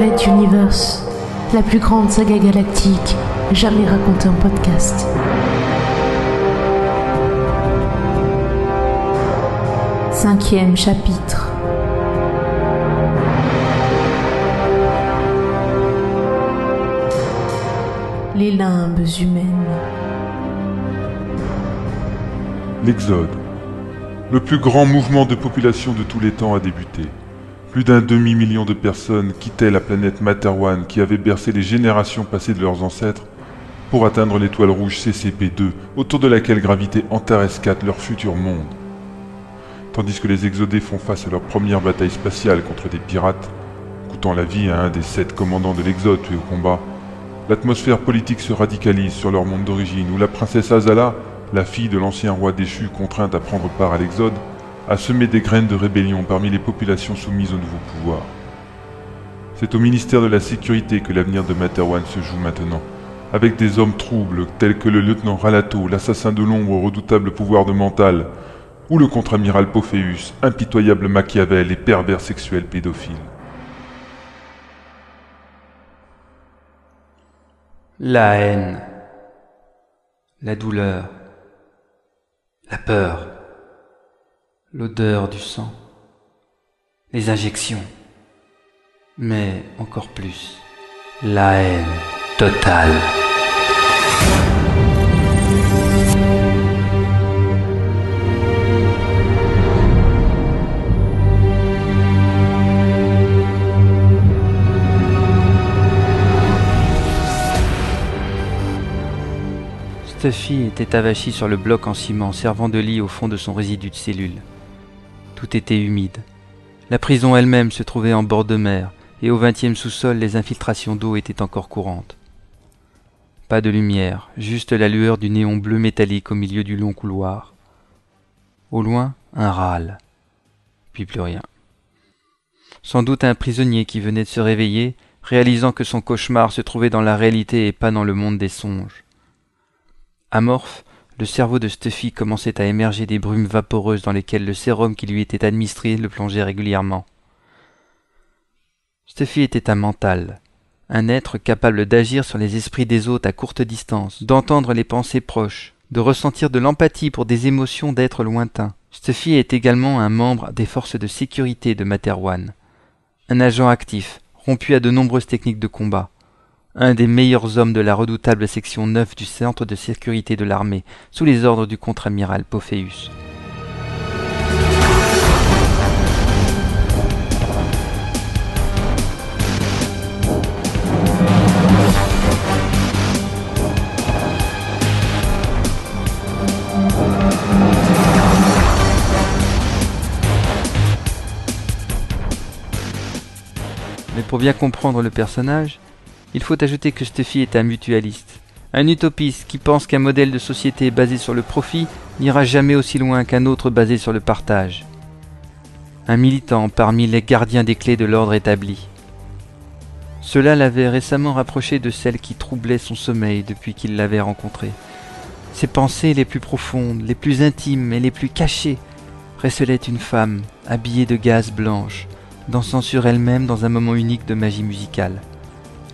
Universe, la plus grande saga galactique jamais racontée en podcast. Cinquième chapitre. Les limbes humaines. L'Exode. Le plus grand mouvement de population de tous les temps a débuté. Plus d'un demi-million de personnes quittaient la planète Materwan qui avait bercé les générations passées de leurs ancêtres pour atteindre l'étoile rouge CCP-2 autour de laquelle gravitait Antares 4, leur futur monde. Tandis que les exodés font face à leur première bataille spatiale contre des pirates, coûtant la vie à un des sept commandants de l'Exode tués au combat, l'atmosphère politique se radicalise sur leur monde d'origine où la princesse Azala, la fille de l'ancien roi déchu contrainte à prendre part à l'Exode, a semé des graines de rébellion parmi les populations soumises au nouveau pouvoir. C'est au ministère de la Sécurité que l'avenir de Materwan se joue maintenant, avec des hommes troubles tels que le lieutenant Ralato, l'assassin de l'ombre au redoutable pouvoir de mental, ou le contre-amiral Pophéus, impitoyable Machiavel et pervers sexuel pédophile. La haine, la douleur, la peur, l'odeur du sang, les injections, mais encore plus, la haine totale. Stuffy était avachi sur le bloc en ciment servant de lit au fond de son résidu de cellule. Tout était humide. La prison elle-même se trouvait en bord de mer, et au vingtième sous-sol les infiltrations d'eau étaient encore courantes. Pas de lumière, juste la lueur du néon bleu métallique au milieu du long couloir. Au loin, un râle. Puis plus rien. Sans doute un prisonnier qui venait de se réveiller, réalisant que son cauchemar se trouvait dans la réalité et pas dans le monde des songes. Amorphe, le cerveau de Stuffy commençait à émerger des brumes vaporeuses dans lesquelles le sérum qui lui était administré le plongeait régulièrement. Stuffy était un mental, un être capable d'agir sur les esprits des autres à courte distance, d'entendre les pensées proches, de ressentir de l'empathie pour des émotions d'êtres lointains. Stuffy est également un membre des forces de sécurité de Materwan, un agent actif, rompu à de nombreuses techniques de combat, un des meilleurs hommes de la redoutable section 9 du centre de sécurité de l'armée, sous les ordres du contre-amiral Pophéus. Mais pour bien comprendre le personnage, il faut ajouter que Stuffy est un mutualiste, un utopiste qui pense qu'un modèle de société basé sur le profit n'ira jamais aussi loin qu'un autre basé sur le partage. Un militant parmi les gardiens des clés de l'ordre établi. Cela l'avait récemment rapproché de celle qui troublait son sommeil depuis qu'il l'avait rencontrée. Ses pensées les plus profondes, les plus intimes et les plus cachées recelaient une femme habillée de gaze blanche, dansant sur elle-même dans un moment unique de magie musicale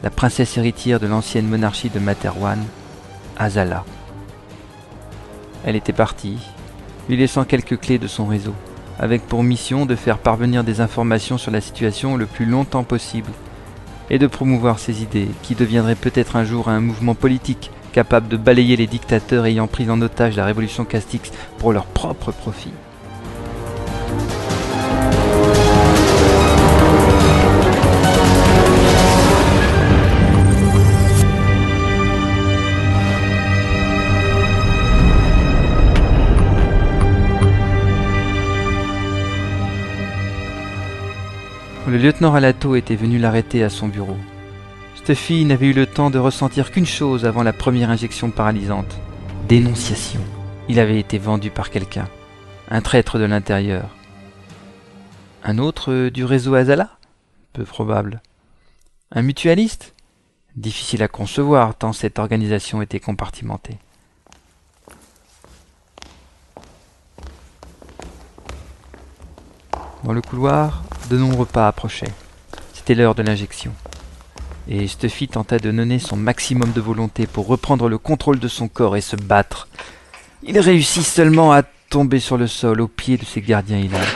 la princesse héritière de l'ancienne monarchie de Materwan, Azala. Elle était partie, lui laissant quelques clés de son réseau, avec pour mission de faire parvenir des informations sur la situation le plus longtemps possible, et de promouvoir ses idées, qui deviendraient peut-être un jour un mouvement politique capable de balayer les dictateurs ayant pris en otage la révolution Castix pour leur propre profit. Le lieutenant Ralato était venu l'arrêter à son bureau. Stuffy n'avait eu le temps de ressentir qu'une chose avant la première injection paralysante. Dénonciation. Il avait été vendu par quelqu'un. Un traître de l'intérieur. Un autre du réseau Azala? Peu probable. Un mutualiste? Difficile à concevoir tant cette organisation était compartimentée. Dans le couloir, de nombreux pas approchaient. C'était l'heure de l'injection. et Stuffy tenta de donner son maximum de volonté pour reprendre le contrôle de son corps et se battre. Il réussit seulement à tomber sur le sol au pied de ses gardiens hilarieux.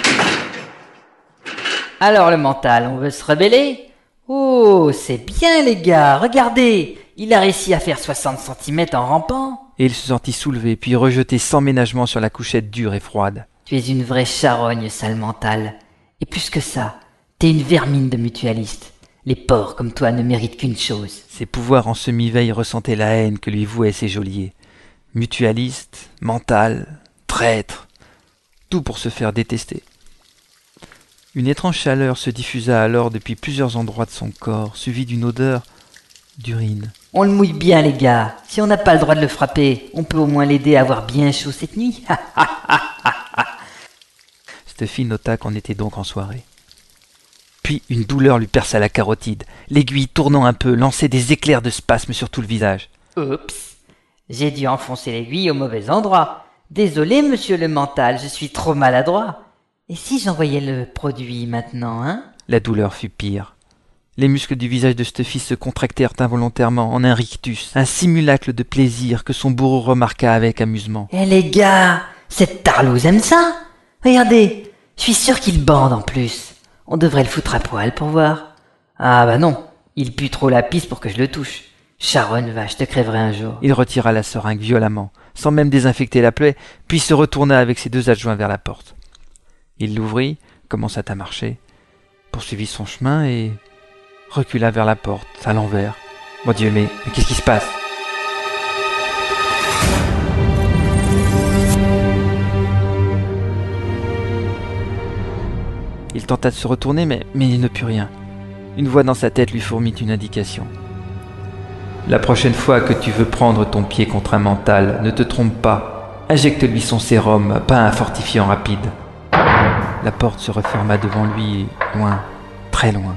Alors le mental, on veut se rebeller? Oh, c'est bien les gars, regardez Il a réussi à faire 60 cm en rampant Et il se sentit soulevé, puis rejeté sans ménagement sur la couchette dure et froide. Tu es une vraie charogne, sale mental. Et plus que ça, t'es une vermine de mutualiste. Les porcs comme toi ne méritent qu'une chose. Ses pouvoirs en semi-veille ressentaient la haine que lui vouaient ses geôliers. Mutualiste, mental, traître, tout pour se faire détester. Une étrange chaleur se diffusa alors depuis plusieurs endroits de son corps, suivie d'une odeur d'urine. On le mouille bien, les gars. Si on n'a pas le droit de le frapper, on peut au moins l'aider à avoir bien chaud cette nuit. Stuffy nota qu'on était donc en soirée. Puis une douleur lui perça la carotide. L'aiguille tournant un peu lançait des éclairs de spasme sur tout le visage. Oups. J'ai dû enfoncer l'aiguille au mauvais endroit. Désolé, monsieur le mental, je suis trop maladroit. Et si j'envoyais le produit maintenant, hein? La douleur fut pire. Les muscles du visage de Stuffy se contractèrent involontairement en un rictus, un simulacre de plaisir que son bourreau remarqua avec amusement. Eh les gars, cette tarlouse aime ça Regardez, je suis sûr qu'il bande en plus. On devrait le foutre à poil pour voir. Ah bah non, il pue trop la piste pour que je le touche. Sharon, va, je te crèverai un jour. Il retira la seringue violemment, sans même désinfecter la plaie, puis se retourna avec ses deux adjoints vers la porte. Il l'ouvrit, commença à marcher, poursuivit son chemin et recula vers la porte, à l'envers. Mon Dieu, mais qu'est-ce qui se passe? Il tenta de se retourner, mais, il ne put rien. Une voix dans sa tête lui fourmit une indication. La prochaine fois que tu veux prendre ton pied contre un mental, ne te trompe pas. Injecte-lui son sérum, pas un fortifiant rapide. La porte se referma devant lui, loin, très loin,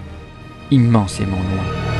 immensément loin.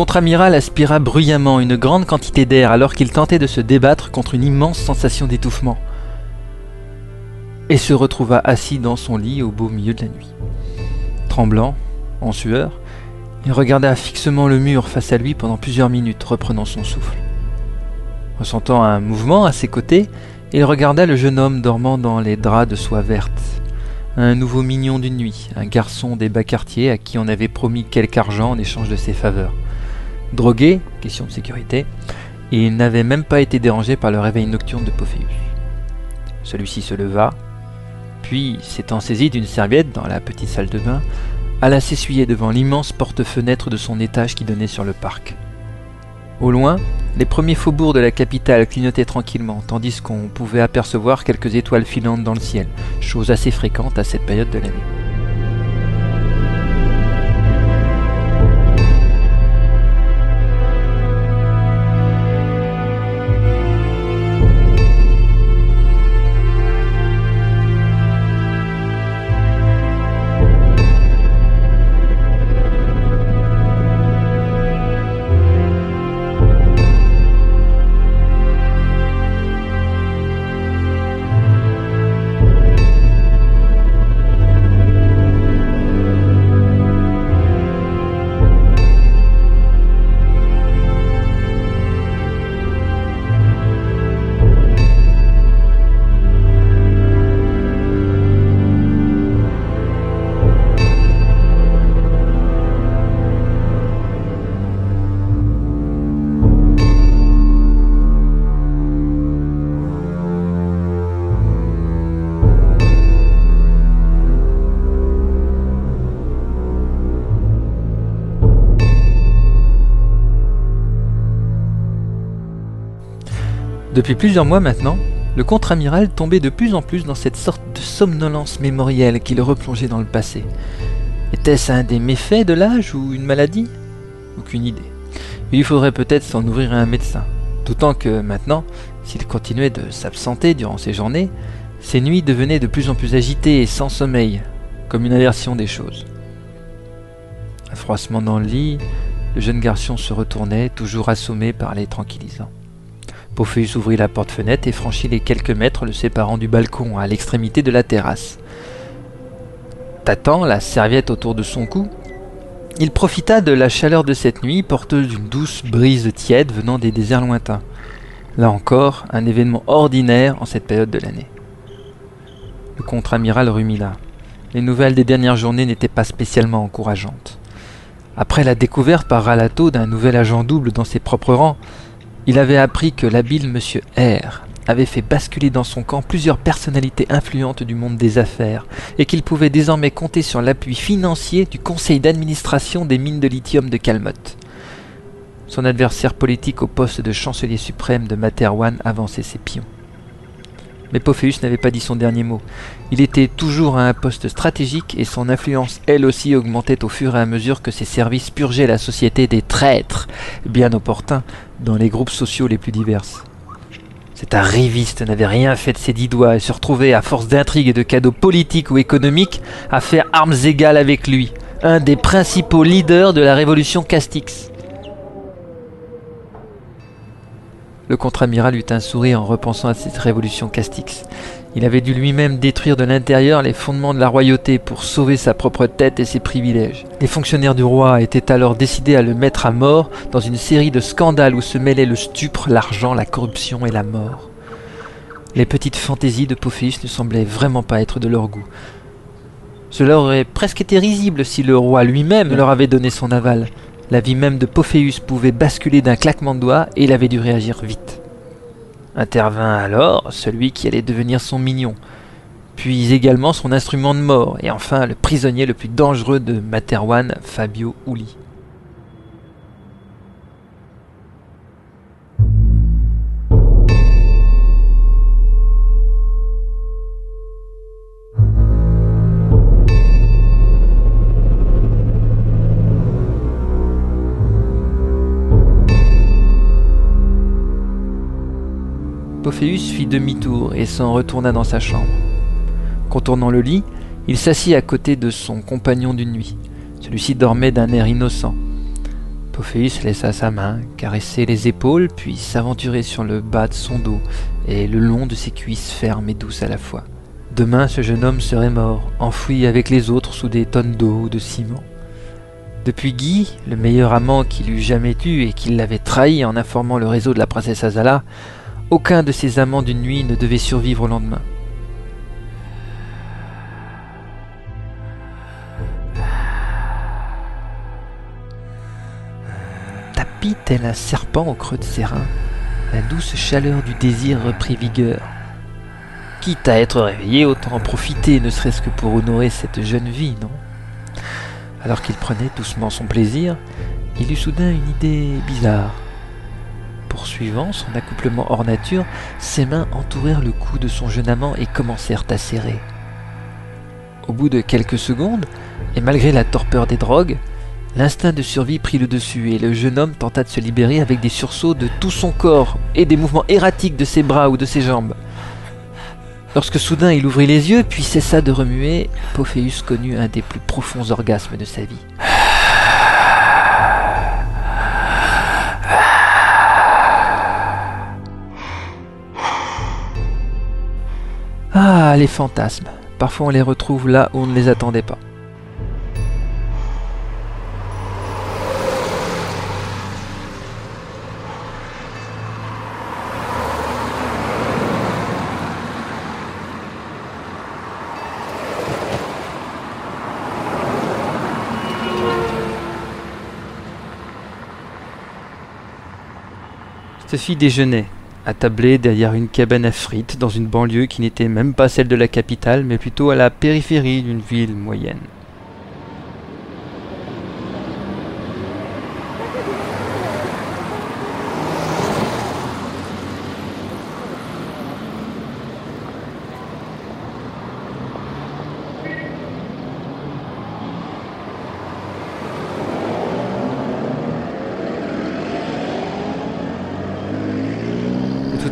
Contre-amiral aspira bruyamment une grande quantité d'air alors qu'il tentait de se débattre contre une immense sensation d'étouffement et se retrouva assis dans son lit au beau milieu de la nuit. Tremblant, en sueur, il regarda fixement le mur face à lui pendant plusieurs minutes, reprenant son souffle. Ressentant un mouvement à ses côtés, il regarda le jeune homme dormant dans les draps de soie verte. Un nouveau mignon d'une nuit, un garçon des bas quartiers à qui on avait promis quelque argent en échange de ses faveurs. Drogué, question de sécurité, il n'avait même pas été dérangé par le réveil nocturne de Pophéus. Celui-ci se leva, puis, s'étant saisi d'une serviette dans la petite salle de bain, alla s'essuyer devant l'immense porte-fenêtre de son étage qui donnait sur le parc. Au loin, les premiers faubourgs de la capitale clignotaient tranquillement, tandis qu'on pouvait apercevoir quelques étoiles filantes dans le ciel, chose assez fréquente à cette période de l'année. Depuis plusieurs mois maintenant, le contre-amiral tombait de plus en plus dans cette sorte de somnolence mémorielle qui le replongeait dans le passé. Était-ce un des méfaits de l'âge ou une maladie? Aucune idée. Il faudrait peut-être s'en ouvrir à un médecin. D'autant que maintenant, s'il continuait de s'absenter durant ses journées, ses nuits devenaient de plus en plus agitées et sans sommeil, comme une aversion des choses. Un froissement dans le lit, le jeune garçon se retournait, toujours assommé par les tranquillisants. Pophéus ouvrit la porte-fenêtre et franchit les quelques mètres le séparant du balcon à l'extrémité de la terrasse. Tâtant la serviette autour de son cou, il profita de la chaleur de cette nuit, porteuse d'une douce brise tiède venant des déserts lointains. Là encore, un événement ordinaire en cette période de l'année. Le contre-amiral rumila. Les nouvelles des dernières journées n'étaient pas spécialement encourageantes. Après la découverte par Ralato d'un nouvel agent double dans ses propres rangs, il avait appris que l'habile monsieur R avait fait basculer dans son camp plusieurs personnalités influentes du monde des affaires et qu'il pouvait désormais compter sur l'appui financier du conseil d'administration des mines de lithium de Calmotte. Son adversaire politique au poste de chancelier suprême de Materwan avançait ses pions. Mais Pophéus n'avait pas dit son dernier mot. Il était toujours à un poste stratégique et son influence elle aussi augmentait au fur et à mesure que ses services purgeaient la société des traîtres, bien opportuns, dans les groupes sociaux les plus divers. Cet arriviste n'avait rien fait de ses dix doigts et se retrouvait, à force d'intrigues et de cadeaux politiques ou économiques, à faire armes égales avec lui, un des principaux leaders de la révolution Castix. Le contre-amiral eut un sourire en repensant à cette révolution Castix. Il avait dû lui-même détruire de l'intérieur les fondements de la royauté pour sauver sa propre tête et ses privilèges. Les fonctionnaires du roi étaient alors décidés à le mettre à mort dans une série de scandales où se mêlaient le stupre, l'argent, la corruption et la mort. Les petites fantaisies de Pophéus ne semblaient vraiment pas être de leur goût. Cela aurait presque été risible si le roi lui-même leur avait donné son aval. La vie même de Pophéus pouvait basculer d'un claquement de doigts et il avait dû réagir vite. Intervint alors celui qui allait devenir son mignon, puis également son instrument de mort, et enfin le prisonnier le plus dangereux de Materwan, Fabio Uli. Pophéus fit demi-tour et s'en retourna dans sa chambre. Contournant le lit, il s'assit à côté de son compagnon d'une nuit. Celui-ci dormait d'un air innocent. Pophéus laissa sa main caresser les épaules, puis s'aventurer sur le bas de son dos et le long de ses cuisses fermes et douces à la fois. Demain, ce jeune homme serait mort, enfoui avec les autres sous des tonnes d'eau ou de ciment. Depuis Guy, le meilleur amant qu'il eût jamais eu et qui l'avait trahi en informant le réseau de la princesse Azala, aucun de ces amants d'une nuit ne devait survivre au lendemain. Tapis tel un serpent au creux de ses reins, la douce chaleur du désir reprit vigueur. Quitte à être réveillé, autant en profiter, ne serait-ce que pour honorer cette jeune vie, non? Alors qu'il prenait doucement son plaisir, il eut soudain une idée bizarre. Poursuivant son accouplement hors nature, ses mains entourèrent le cou de son jeune amant et commencèrent à serrer. Au bout de quelques secondes, et malgré la torpeur des drogues, l'instinct de survie prit le dessus et le jeune homme tenta de se libérer avec des sursauts de tout son corps et des mouvements erratiques de ses bras ou de ses jambes. Lorsque soudain il ouvrit les yeux puis cessa de remuer, Pophéus connut un des plus profonds orgasmes de sa vie. Ah, les fantasmes. Parfois on les retrouve là où on ne les attendait pas. Fille déjeunait, attablé derrière une cabane à frites dans une banlieue qui n'était même pas celle de la capitale, mais plutôt à la périphérie d'une ville moyenne.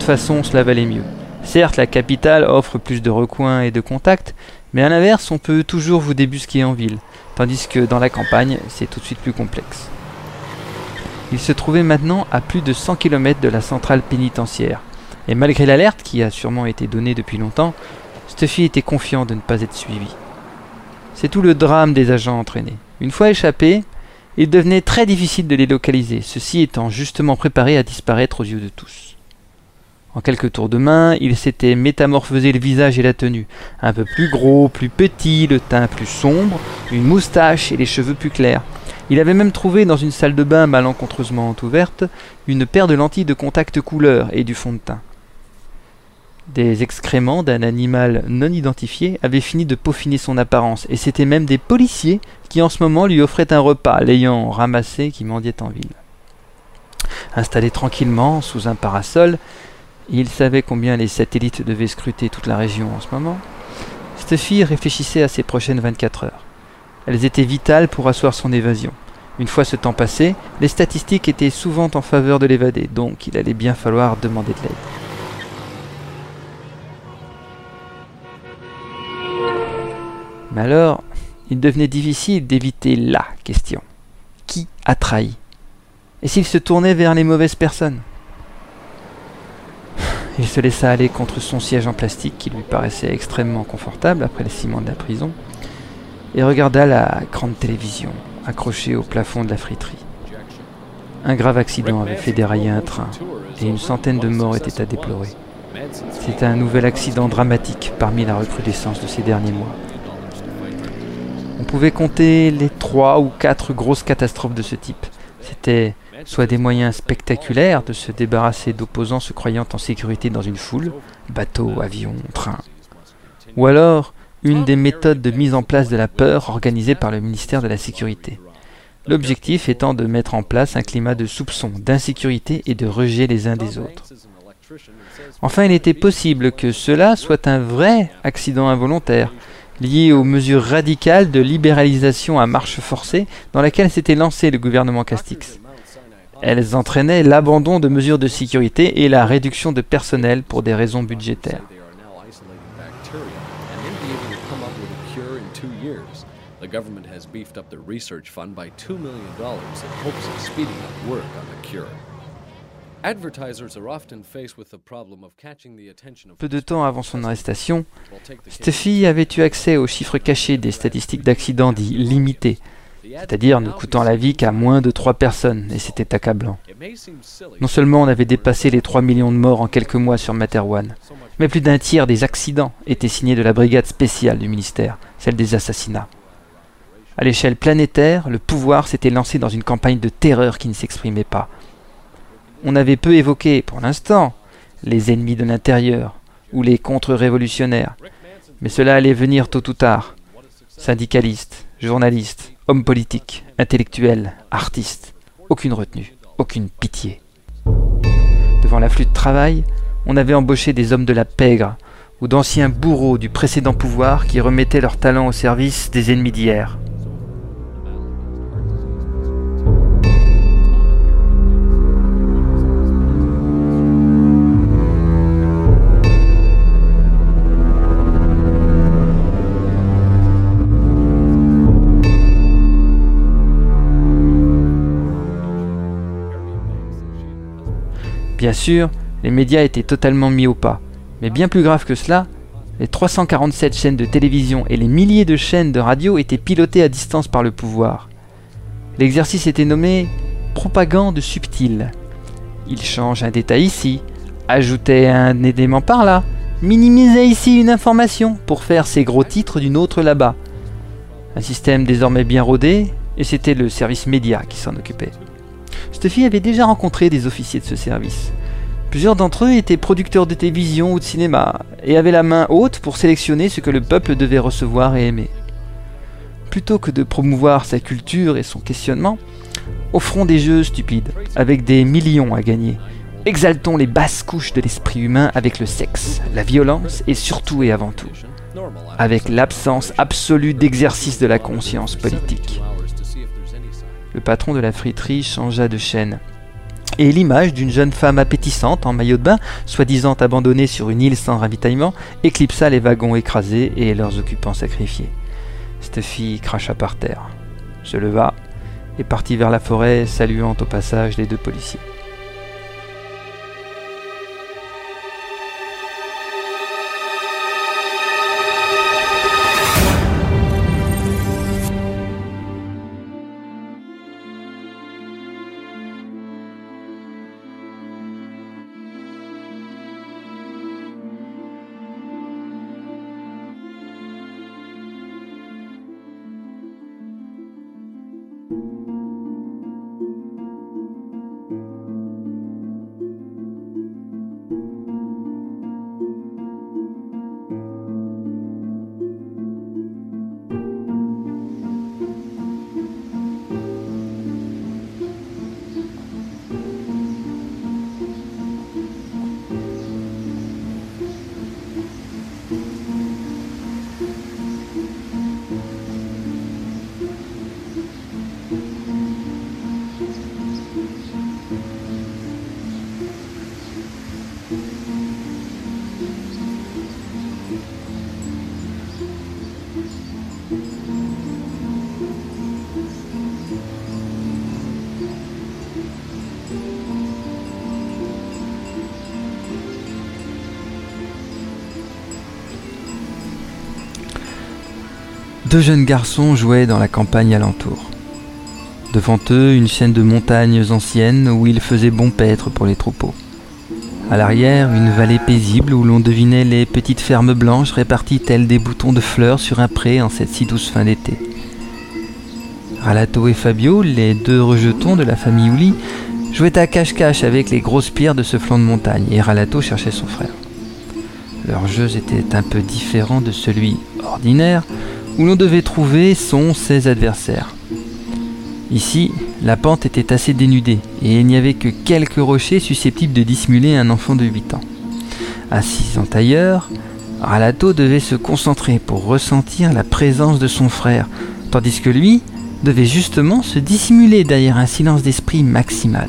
Façon, cela valait mieux. Certes, la capitale offre plus de recoins et de contacts, mais à l'inverse, on peut toujours vous débusquer en ville, tandis que dans la campagne, c'est tout de suite plus complexe. Il se trouvait maintenant à plus de 100 km de la centrale pénitentiaire, et malgré l'alerte qui a sûrement été donnée depuis longtemps, Stuffy était confiant de ne pas être suivi. C'est tout le drame des agents entraînés. Une fois échappés, il devenait très difficile de les localiser, ceux-ci étant justement préparés à disparaître aux yeux de tous. En quelques tours de main, il s'était métamorphosé le visage et la tenue. Un peu plus gros, plus petit, le teint plus sombre, une moustache et les cheveux plus clairs. Il avait même trouvé dans une salle de bain malencontreusement ouverte une paire de lentilles de contact couleur et du fond de teint. Des excréments d'un animal non identifié avaient fini de peaufiner son apparence, et c'étaient même des policiers qui en ce moment lui offraient un repas, l'ayant ramassé qui mendiait en ville. Installé tranquillement sous un parasol, il savait combien les satellites devaient scruter toute la région en ce moment. Stuffy réfléchissait à ses prochaines 24 heures. Elles étaient vitales pour asseoir son évasion. Une fois ce temps passé, les statistiques étaient souvent en faveur de l'évader, donc il allait bien falloir demander de l'aide. Mais alors, il devenait difficile d'éviter la question. Qui a trahi? Et s'il se tournait vers les mauvaises personnes? Il se laissa aller contre son siège en plastique qui lui paraissait extrêmement confortable après le ciment de la prison et regarda la grande télévision accrochée au plafond de la friterie. Un grave accident avait fait dérailler un train et une centaine de morts étaient à déplorer. C'était un nouvel accident dramatique parmi la recrudescence de ces derniers mois. On pouvait compter les trois ou quatre grosses catastrophes de ce type. C'était soit des moyens spectaculaires de se débarrasser d'opposants se croyant en sécurité dans une foule, bateau, avion, train, ou alors une des méthodes de mise en place de la peur organisée par le ministère de la Sécurité. L'objectif étant de mettre en place un climat de soupçon, d'insécurité et de rejet les uns des autres. Enfin, il était possible que cela soit un vrai accident involontaire, lié aux mesures radicales de libéralisation à marche forcée dans laquelle s'était lancé le gouvernement Castix. Elles entraînaient l'abandon de mesures de sécurité et la réduction de personnel pour des raisons budgétaires. The government has beefed up the research fund by $2 million in hopes of speeding up work on the cure. Peu de temps avant son arrestation, Steffi avait eu accès aux chiffres cachés des statistiques d'accidents dits limités, c'est-à-dire ne coûtant la vie qu'à moins de 3 personnes, et c'était accablant. Non seulement on avait dépassé les 3 millions de morts en quelques mois sur Materwan, mais plus d'un tiers des accidents étaient signés de la brigade spéciale du ministère, celle des assassinats. À l'échelle planétaire, le pouvoir s'était lancé dans une campagne de terreur qui ne s'exprimait pas. On avait peu évoqué, pour l'instant, les ennemis de l'intérieur ou les contre-révolutionnaires, mais cela allait venir tôt ou tard. Syndicalistes, journalistes, hommes politiques, intellectuels, artistes, aucune retenue, aucune pitié. Devant l'afflux de travail, on avait embauché des hommes de la pègre ou d'anciens bourreaux du précédent pouvoir qui remettaient leur talent au service des ennemis d'hier. Bien sûr, les médias étaient totalement mis au pas. Mais bien plus grave que cela, les 347 chaînes de télévision et les milliers de chaînes de radio étaient pilotées à distance par le pouvoir. L'exercice était nommé propagande subtile. Il change un détail ici, ajoutait un élément par là, minimisait ici une information pour faire ses gros titres d'une autre là-bas. Un système désormais bien rodé, et c'était le service média qui s'en occupait. Stuffy avait déjà rencontré des officiers de ce service. Plusieurs d'entre eux étaient producteurs de télévision ou de cinéma, et avaient la main haute pour sélectionner ce que le peuple devait recevoir et aimer. Plutôt que de promouvoir sa culture et son questionnement, offrons des jeux stupides, avec des millions à gagner. Exaltons les basses couches de l'esprit humain avec le sexe, la violence et surtout et avant tout, avec l'absence absolue d'exercice de la conscience politique. Le patron de la friterie changea de chaîne. et l'image d'une jeune femme appétissante en maillot de bain, soi-disant abandonnée sur une île sans ravitaillement, éclipsa les wagons écrasés et leurs occupants sacrifiés. Cette fille cracha par terre, se leva et partit vers la forêt, saluant au passage les deux policiers. Deux jeunes garçons jouaient dans la campagne alentour. Devant eux, une chaîne de montagnes anciennes où il faisait bon paître pour les troupeaux. À l'arrière, une vallée paisible où l'on devinait les petites fermes blanches réparties telles des boutons de fleurs sur un pré en cette si douce fin d'été. Ralato et Fabio, les deux rejetons de la famille Ouli, jouaient à cache-cache avec les grosses pierres de ce flanc de montagne et Ralato cherchait son frère. Leur jeu était un peu différent de celui ordinaire où l'on devait trouver son ses adversaires. Ici, la pente était assez dénudée et il n'y avait que quelques rochers susceptibles de dissimuler un enfant de 8 ans. Assis en tailleur, Ralato devait se concentrer pour ressentir la présence de son frère, tandis que lui devait justement se dissimuler derrière un silence d'esprit maximal.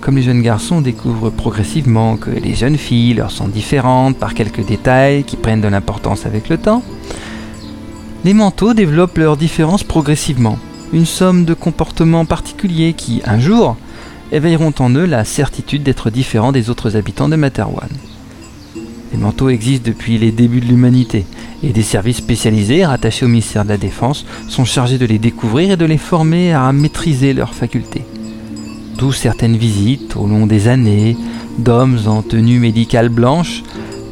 Comme les jeunes garçons découvrent progressivement que les jeunes filles leur sont différentes par quelques détails qui prennent de l'importance avec le temps, les manteaux développent leurs différences progressivement, une somme de comportements particuliers qui, un jour, éveilleront en eux la certitude d'être différents des autres habitants de Materwan. Les manteaux existent depuis les débuts de l'humanité, et des services spécialisés rattachés au ministère de la Défense sont chargés de les découvrir et de les former à maîtriser leurs facultés. D'où certaines visites, au long des années, d'hommes en tenue médicale blanche,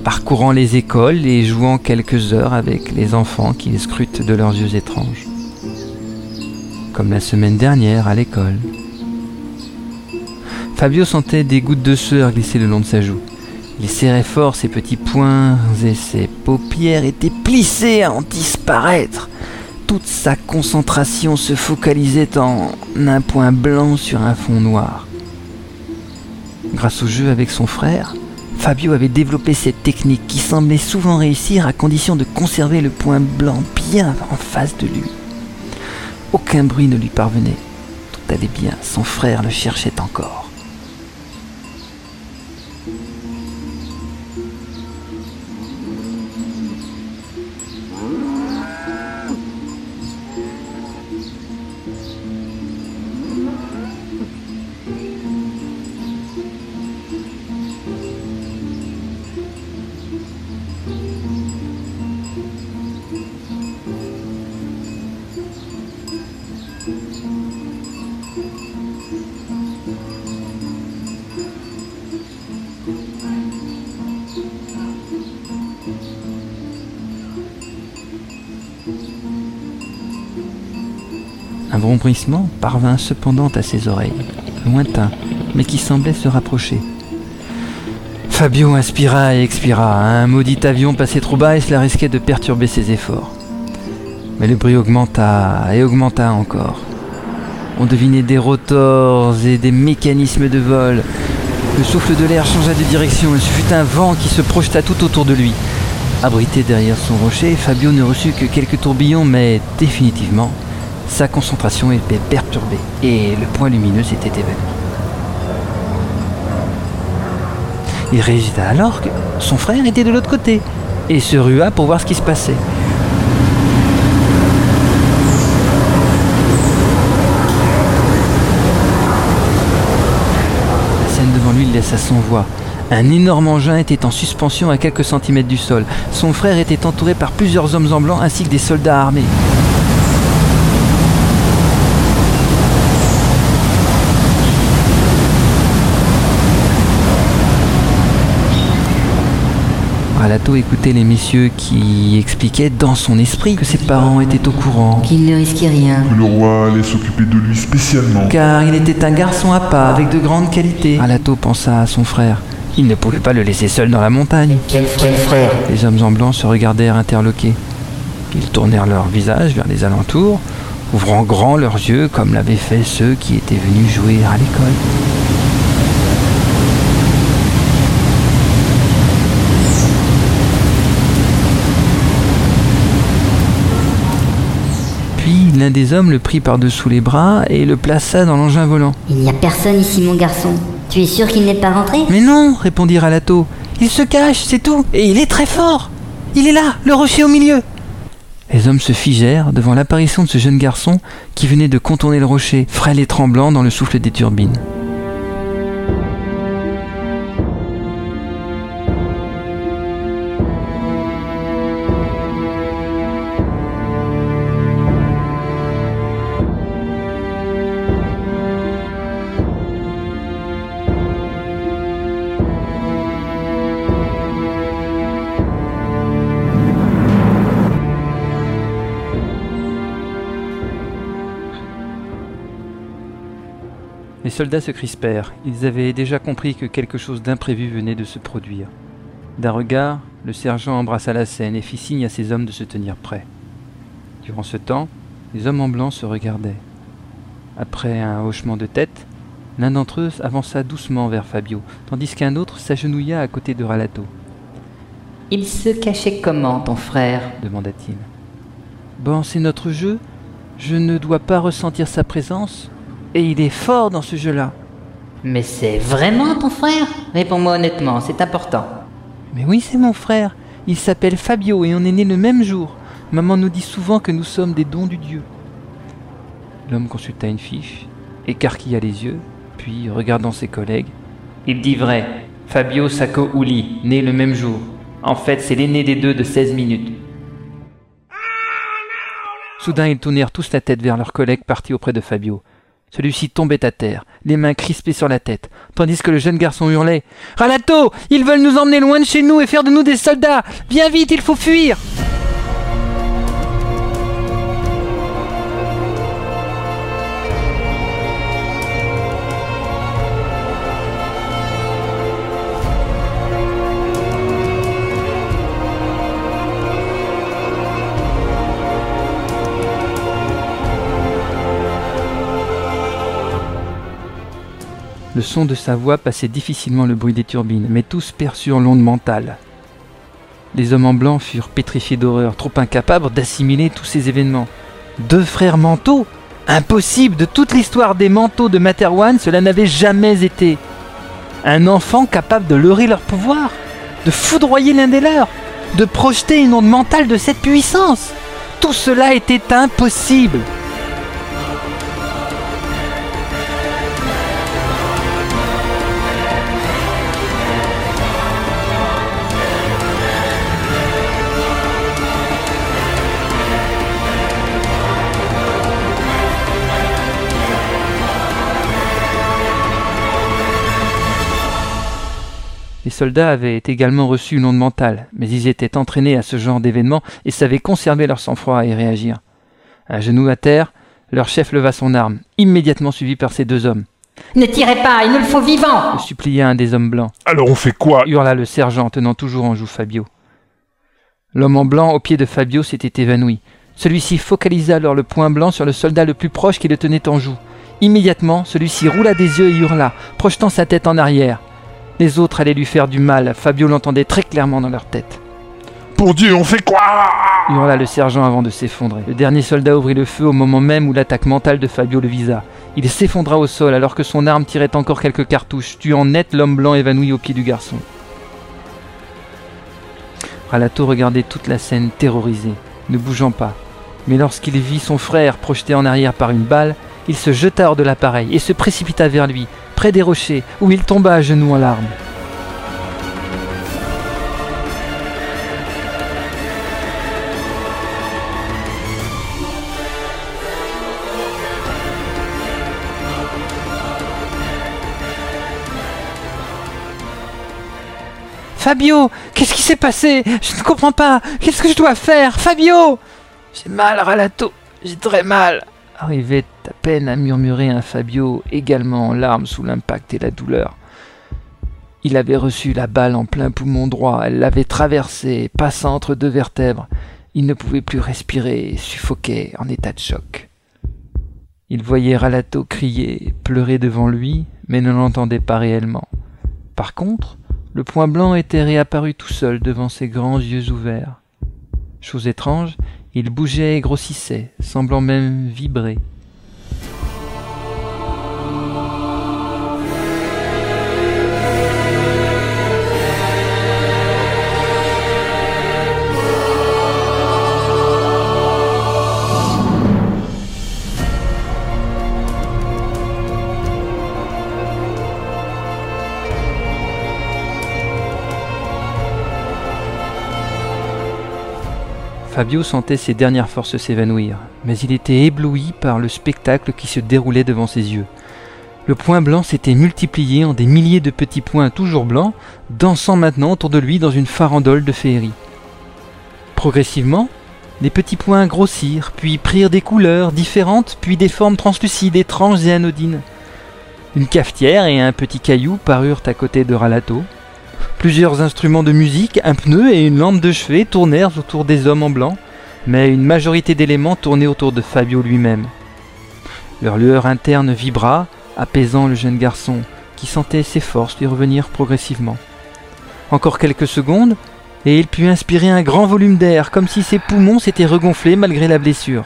parcourant les écoles et jouant quelques heures avec les enfants qui les scrutent de leurs yeux étranges. Comme la semaine dernière à l'école. Fabio sentait des gouttes de sueur glisser le long de sa joue. Il serrait fort ses petits poings et ses paupières étaient plissées à en disparaître. Toute sa concentration se focalisait en un point blanc sur un fond noir. Grâce au jeu avec son frère, Fabio avait développé cette technique qui semblait souvent réussir à condition de conserver le point blanc bien en face de lui. Aucun bruit ne lui parvenait. Tout allait bien, son frère le cherchait encore. Un bruissement parvint cependant à ses oreilles, lointain, mais qui semblait se rapprocher. Fabio inspira et expira. Un maudit avion passait trop bas et cela risquait de perturber ses efforts. Mais le bruit augmenta et augmenta encore. On devinait des rotors et des mécanismes de vol. Le souffle de l'air changea de direction et ce fut un vent qui se projeta tout autour de lui. Abrité derrière son rocher, Fabio ne reçut que quelques tourbillons, mais définitivement, sa concentration était perturbée et le point lumineux s'était évanoui. Il réalisa alors que son frère était de l'autre côté et se rua pour voir ce qui se passait. Sans voix. Un énorme engin était en suspension à quelques centimètres du sol. Son frère était entouré par plusieurs hommes en blanc ainsi que des soldats armés. Ralato écoutait les messieurs qui expliquaient dans son esprit que ses parents étaient au courant, Qu'il ne risquait rien. Que le roi allait s'occuper de lui spécialement. car il était un garçon à part avec de grandes qualités. Ralato pensa à son frère. Il ne pouvait pas le laisser seul dans la montagne. Quel frère? Les hommes en blanc se regardèrent interloqués. Ils tournèrent leur visage vers les alentours, ouvrant grand leurs yeux comme l'avaient fait ceux qui étaient venus jouer à l'école. Puis l'un des hommes le prit par-dessous les bras et le plaça dans l'engin volant. Il n'y a personne ici, mon garçon. Tu es sûr qu'il n'est pas rentré? Mais non, répondit Ralato. Il se cache, c'est tout. Et il est très fort. Il est là, le rocher au milieu. Les hommes se figèrent devant l'apparition de ce jeune garçon qui venait de contourner le rocher, frêle et tremblant dans le souffle des turbines. Soldats se crispèrent. Ils avaient déjà compris que quelque chose d'imprévu venait de se produire. D'un regard, le sergent embrassa la scène et fit signe à ses hommes de se tenir prêts. Durant ce temps, les hommes en blanc se regardaient. Après un hochement de tête, l'un d'entre eux avança doucement vers Fabio, tandis qu'un autre s'agenouilla à côté de Ralato. Il se cachait comment, ton frère demanda-t-il. Bon, c'est notre jeu. Je ne dois pas ressentir sa présence. Et il est fort dans ce jeu-là. Mais c'est vraiment ton frère? Réponds-moi honnêtement, c'est important. Mais oui, c'est mon frère. Il s'appelle Fabio et on est nés le même jour. Maman nous dit souvent que nous sommes des dons du Dieu. L'homme consulta une fiche, écarquilla les yeux, puis, regardant ses collègues, Il dit vrai. Fabio Sacco Uli, né le même jour. En fait, c'est l'aîné des deux de 16 minutes. Soudain, ils tournèrent tous la tête vers leur collègue parti auprès de Fabio. Celui-ci tombait à terre, les mains crispées sur la tête, tandis que le jeune garçon hurlait. Ralato Ils veulent nous emmener loin de chez nous et faire de nous des soldats. Viens vite, il faut fuir Le son de sa voix passait difficilement le bruit des turbines, mais tous perçurent l'onde mentale. Les hommes en blanc furent pétrifiés d'horreur, trop incapables d'assimiler tous ces événements. Deux frères manteaux Impossible De toute l'histoire des manteaux de Materwan, cela n'avait jamais été. Un enfant capable de leurrer leur pouvoir, de foudroyer l'un des leurs, de projeter une onde mentale de cette puissance. Tout cela était impossible. Soldats avaient également reçu une onde mentale, mais ils étaient entraînés à ce genre d'événement et savaient conserver leur sang-froid et réagir. À genoux à terre, leur chef leva son arme, immédiatement suivi par ses deux hommes. Ne tirez pas, il nous le faut vivant Le supplia un des hommes blancs, Alors on fait quoi? hurla le sergent tenant toujours en joue Fabio. L'homme en blanc au pied de Fabio s'était évanoui. Celui-ci focalisa alors le point blanc sur le soldat le plus proche qui le tenait en joue. Immédiatement, celui-ci roula des yeux et hurla, projetant sa tête en arrière. Les autres allaient lui faire du mal, Fabio l'entendait très clairement dans leur tête. Pour Dieu, on fait quoi? Hurla le sergent avant de s'effondrer. Le dernier soldat ouvrit le feu au moment même où l'attaque mentale de Fabio le visa. Il s'effondra au sol alors que son arme tirait encore quelques cartouches, tuant net l'homme blanc évanoui au pied du garçon. Ralato regardait toute la scène terrorisé, ne bougeant pas. Mais lorsqu'il vit son frère projeté en arrière par une balle, il se jeta hors de l'appareil et se précipita vers lui, près des rochers, où il tomba à genoux en larmes. Fabio, qu'est-ce qui s'est passé? Je ne comprends pas. Qu'est-ce que je dois faire? Fabio J'ai mal, Ralato. J'ai très mal. Arrivait à peine à murmurer un Fabio, également en larmes sous l'impact et la douleur. Il avait reçu la balle en plein poumon droit, elle l'avait traversé, passant entre deux vertèbres. Il ne pouvait plus respirer et suffoquait en état de choc. Il voyait Ralato crier, pleurer devant lui, mais ne l'entendait pas réellement. Par contre, le point blanc était réapparu tout seul devant ses grands yeux ouverts. Chose étrange, il bougeait et grossissait, semblant même vibrer. Fabio sentait ses dernières forces s'évanouir, mais il était ébloui par le spectacle qui se déroulait devant ses yeux. Le point blanc s'était multiplié en des milliers de petits points toujours blancs, dansant maintenant autour de lui dans une farandole de féerie. Progressivement, les petits points grossirent, puis prirent des couleurs différentes, puis des formes translucides, étranges et anodines. Une cafetière et un petit caillou parurent à côté de Ralato, Plusieurs instruments de musique, un pneu et une lampe de chevet tournèrent autour des hommes en blanc, mais une majorité d'éléments tournaient autour de Fabio lui-même. Leur lueur interne vibra, apaisant le jeune garçon, qui sentait ses forces lui revenir progressivement. Encore quelques secondes, et il put inspirer un grand volume d'air, comme si ses poumons s'étaient regonflés malgré la blessure.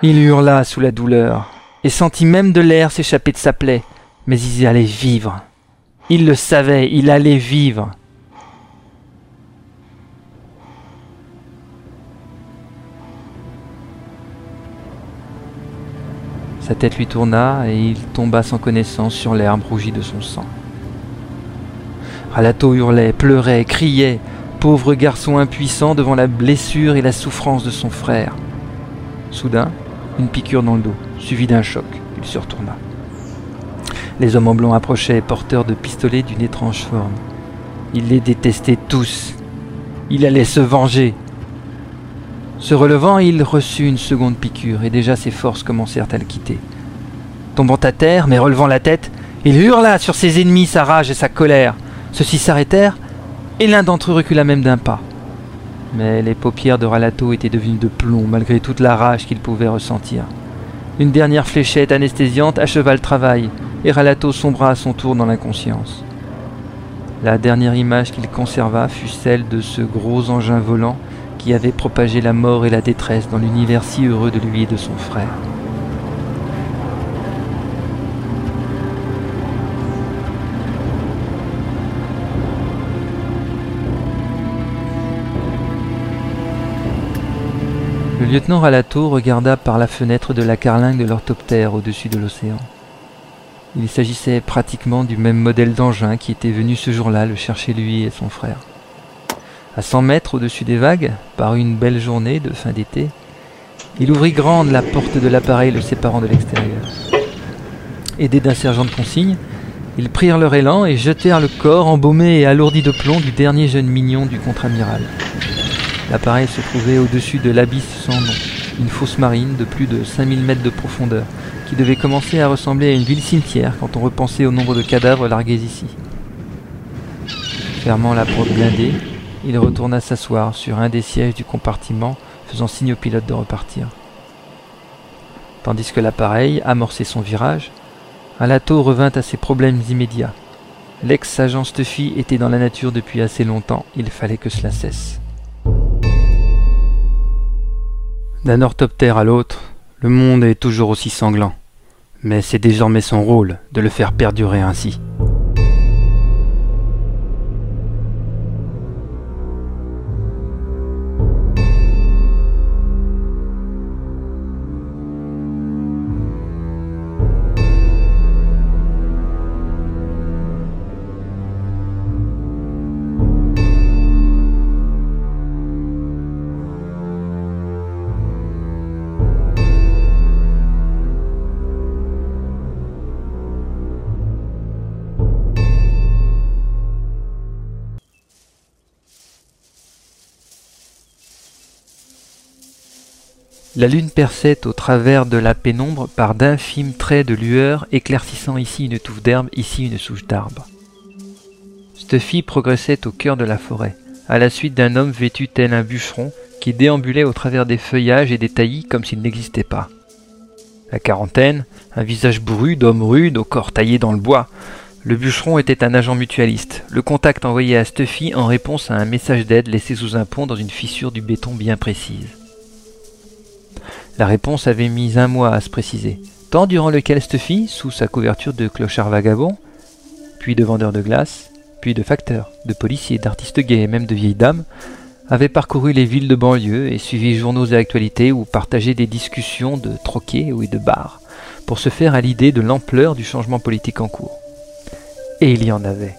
Il hurla sous la douleur et sentit même de l'air s'échapper de sa plaie. Mais il allait vivre. Il le savait, il allait vivre. Sa tête lui tourna et il tomba sans connaissance sur l'herbe rougie de son sang. Ralato hurlait, pleurait, criait, pauvre garçon impuissant devant la blessure et la souffrance de son frère. Soudain, une piqûre dans le dos, suivie d'un choc. Il se retourna. Les hommes en blanc approchaient, porteurs de pistolets d'une étrange forme. Il les détestait tous. Il allait se venger. Se relevant, il reçut une seconde piqûre, et déjà ses forces commencèrent à le quitter. Tombant à terre, mais relevant la tête, il hurla sur ses ennemis sa rage et sa colère. Ceux-ci s'arrêtèrent, et l'un d'entre eux recula même d'un pas. Mais les paupières de Ralato étaient devenues de plomb malgré toute la rage qu'il pouvait ressentir. Une dernière fléchette anesthésiante acheva le travail, et Ralato sombra à son tour dans l'inconscience. La dernière image qu'il conserva fut celle de ce gros engin volant qui avait propagé la mort et la détresse dans l'univers si heureux de lui et de son frère. Le lieutenant Ralato regarda par la fenêtre de la carlingue de l'orthoptère au-dessus de l'océan. Il s'agissait pratiquement du même modèle d'engin qui était venu ce jour-là le chercher lui et son frère. À cent mètres au-dessus des vagues, par une belle journée de fin d'été, il ouvrit grande la porte de l'appareil le séparant de l'extérieur. Aidés d'un sergent de consigne, ils prirent leur élan et jetèrent le corps embaumé et alourdi de plomb du dernier jeune mignon du contre-amiral. L'appareil se trouvait au-dessus de l'abysse sans nom, une fosse marine de plus de 5000 mètres de profondeur, qui devait commencer à ressembler à une ville cimetière quand on repensait au nombre de cadavres largués ici. Fermant la porte blindée, il retourna s'asseoir sur un des sièges du compartiment, faisant signe au pilote de repartir. Tandis que l'appareil amorçait son virage, Alato revint à ses problèmes immédiats. L'ex-agent Stuffy était dans la nature depuis assez longtemps, il fallait que cela cesse. D'un orthoptère à l'autre, le monde est toujours aussi sanglant, mais c'est désormais son rôle de le faire perdurer ainsi. La lune perçait au travers de la pénombre par d'infimes traits de lueur, éclaircissant ici une touffe d'herbe, ici une souche d'arbre. Stuffy progressait au cœur de la forêt, à la suite d'un homme vêtu tel un bûcheron qui déambulait au travers des feuillages et des taillis comme s'il n'existait pas. La quarantaine, un visage bourru d'homme rude au corps taillé dans le bois. Le bûcheron était un agent mutualiste, le contact envoyé à Stuffy en réponse à un message d'aide laissé sous un pont dans une fissure du béton bien précise. La réponse avait mis un mois à se préciser, temps durant lequel Stuffy, sous sa couverture de clochard vagabond, puis de vendeur de glace, puis de facteur, de policier, d'artiste gay et même de vieilles dames, avait parcouru les villes de banlieue et suivi journaux et actualités ou partagé des discussions de troquets ou de bars, pour se faire à l'idée de l'ampleur du changement politique en cours. Et il y en avait.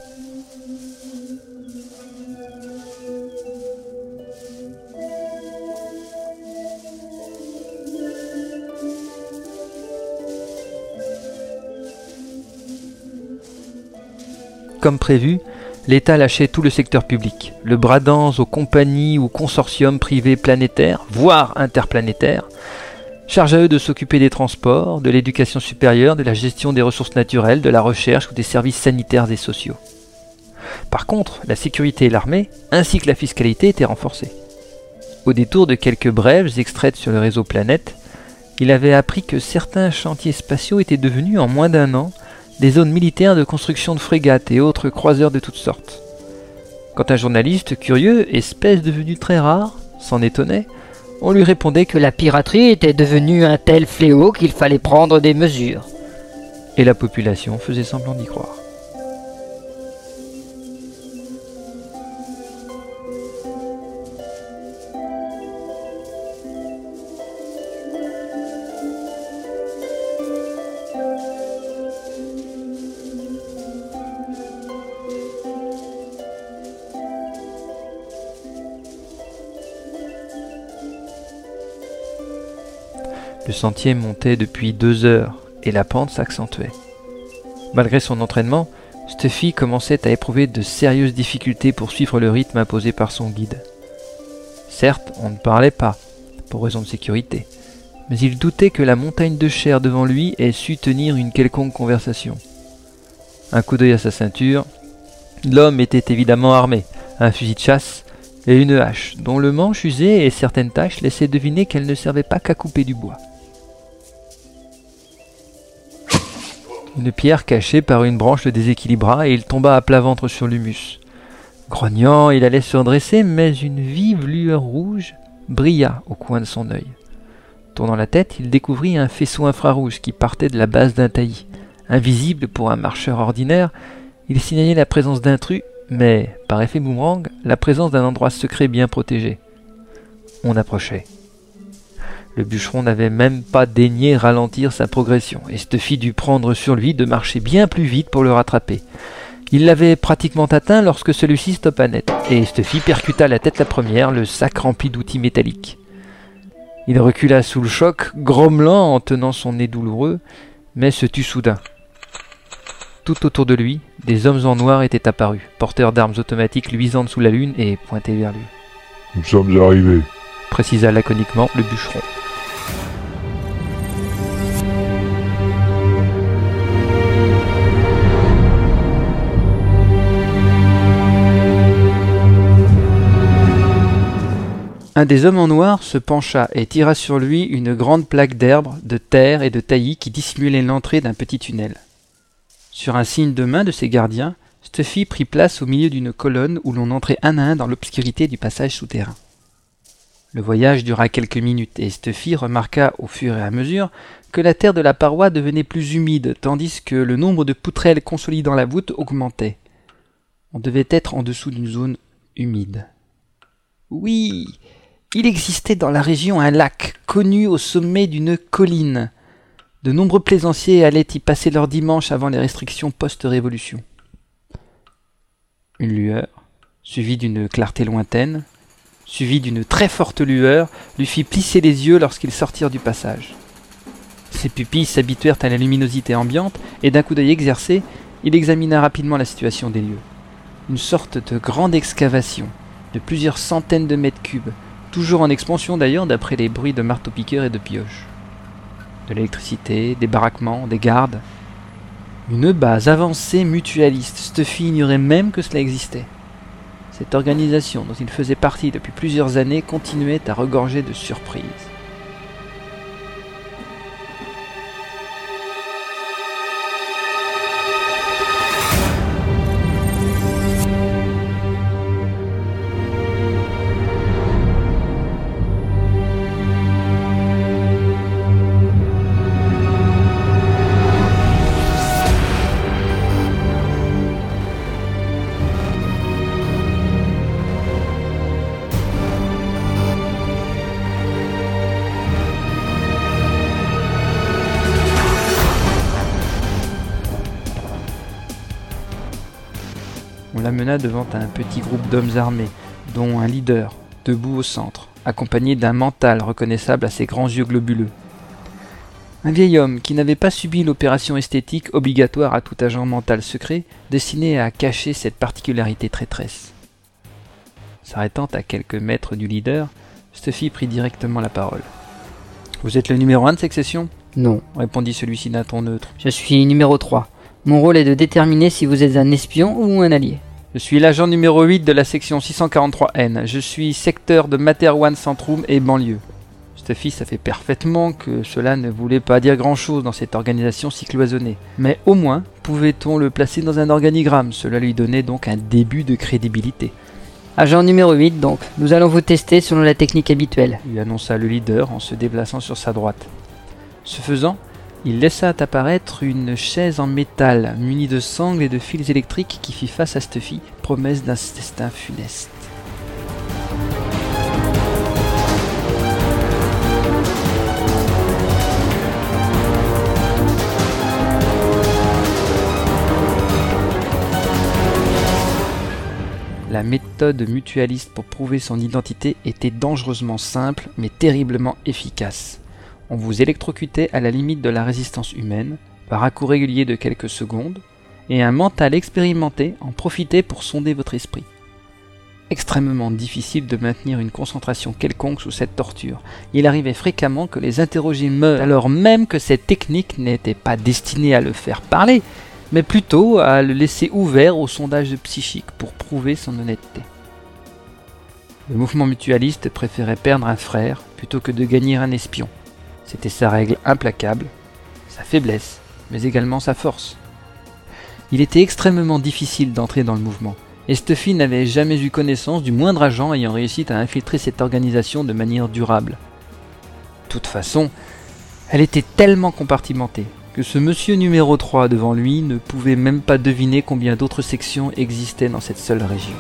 Comme prévu, l'État lâchait tout le secteur public, le bradans aux compagnies ou consortiums privés planétaires, voire interplanétaires, charge à eux de s'occuper des transports, de l'éducation supérieure, de la gestion des ressources naturelles, de la recherche ou des services sanitaires et sociaux. Par contre, la sécurité et l'armée, ainsi que la fiscalité, étaient renforcées. Au détour de quelques brèves extraites sur le réseau Planète, il avait appris que certains chantiers spatiaux étaient devenus en moins d'un an des zones militaires de construction de frégates et autres croiseurs de toutes sortes. Quand un journaliste curieux, espèce devenue très rare, s'en étonnait, on lui répondait que la piraterie était devenue un tel fléau qu'il fallait prendre des mesures. Et la population faisait semblant d'y croire. Le sentier montait depuis deux heures et la pente s'accentuait. Malgré son entraînement, Stuffy commençait à éprouver de sérieuses difficultés pour suivre le rythme imposé par son guide. Certes, on ne parlait pas, pour raison de sécurité, mais il doutait que la montagne de chair devant lui ait su tenir une quelconque conversation. Un coup d'œil à sa ceinture, l'homme était évidemment armé, un fusil de chasse et une hache, dont le manche usé et certaines taches laissaient deviner qu'elle ne servait pas qu'à couper du bois. Une pierre cachée par une branche le déséquilibra et il tomba à plat ventre sur l'humus. Grognant, il allait se redresser, mais une vive lueur rouge brilla au coin de son œil. Tournant la tête, il découvrit un faisceau infrarouge qui partait de la base d'un taillis. Invisible pour un marcheur ordinaire, il signalait la présence d'intrus, mais, par effet boomerang, la présence d'un endroit secret bien protégé. On approchait. Le bûcheron n'avait même pas daigné ralentir sa progression, et Stuffy dut prendre sur lui de marcher bien plus vite pour le rattraper. Il l'avait pratiquement atteint lorsque celui-ci stoppa net, et Stuffy percuta la tête la première, le sac rempli d'outils métalliques. Il recula sous le choc, grommelant en tenant son nez douloureux, mais se tut soudain. Tout autour de lui, des hommes en noir étaient apparus, porteurs d'armes automatiques luisantes sous la lune et pointés vers lui. Nous sommes arrivés, précisa laconiquement le bûcheron. Un des hommes en noir se pencha et tira sur lui une grande plaque d'herbe, de terre et de taillis qui dissimulait l'entrée d'un petit tunnel. Sur un signe de main de ses gardiens, Stuffy prit place au milieu d'une colonne où l'on entrait un à un dans l'obscurité du passage souterrain. Le voyage dura quelques minutes et Stuffy remarqua au fur et à mesure que la terre de la paroi devenait plus humide tandis que le nombre de poutrelles consolidant la voûte augmentait. On devait être en dessous d'une zone humide. Oui, il existait dans la région un lac, connu au sommet d'une colline. De nombreux plaisanciers allaient y passer leur dimanche avant les restrictions post-révolution. Une lueur, suivie d'une clarté lointaine, suivie d'une très forte lueur, lui fit plisser les yeux lorsqu'ils sortirent du passage. Ses pupilles s'habituèrent à la luminosité ambiante, et d'un coup d'œil exercé, il examina rapidement la situation des lieux. Une sorte de grande excavation, de plusieurs centaines de mètres cubes, toujours en expansion d'ailleurs d'après les bruits de marteau-piqueurs et de pioches. De l'électricité, des baraquements, des gardes. Une base avancée mutualiste, Stuffy ignorait même que cela existait. Cette organisation dont il faisait partie depuis plusieurs années continuait à regorger de surprises. Devant un petit groupe d'hommes armés, dont un leader, debout au centre, accompagné d'un mental reconnaissable à ses grands yeux globuleux. Un vieil homme qui n'avait pas subi l'opération esthétique obligatoire à tout agent mental secret, destiné à cacher cette particularité traîtresse. S'arrêtant à quelques mètres du leader, Stuffy prit directement la parole. Vous êtes le numéro un de cette session? Non, répondit celui-ci d'un ton neutre. je suis numéro 3. Mon rôle est de déterminer si vous êtes un espion ou un allié. Je suis l'agent numéro 8 de la section 643N. Je suis secteur de Materwan Centrum et banlieue. Stuffy savait parfaitement que cela ne voulait pas dire grand-chose dans cette organisation si cloisonnée. Mais au moins, pouvait-on le placer dans un organigramme Cela lui donnait donc un début de crédibilité. Agent numéro 8 donc, nous allons vous tester selon la technique habituelle. lui annonça le leader en se déplaçant sur sa droite. Ce faisant, il laissa apparaître une chaise en métal munie de sangles et de fils électriques qui fit face à Stuffy, promesse d'un destin funeste. La méthode mutualiste pour prouver son identité était dangereusement simple mais terriblement efficace. On vous électrocutait à la limite de la résistance humaine, par à coups réguliers de quelques secondes, et un mental expérimenté en profitait pour sonder votre esprit. Extrêmement difficile de maintenir une concentration quelconque sous cette torture. Il arrivait fréquemment que les interrogés meurent, alors même que cette technique n'était pas destinée à le faire parler, mais plutôt à le laisser ouvert au sondage psychique pour prouver son honnêteté. Le mouvement mutualiste préférait perdre un frère plutôt que de gagner un espion. C'était sa règle implacable, sa faiblesse, mais également sa force. Il était extrêmement difficile d'entrer dans le mouvement, et Stuffy n'avait jamais eu connaissance du moindre agent ayant réussi à infiltrer cette organisation de manière durable. De toute façon, elle était tellement compartimentée que ce monsieur numéro 3 devant lui ne pouvait même pas deviner combien d'autres sections existaient dans cette seule région.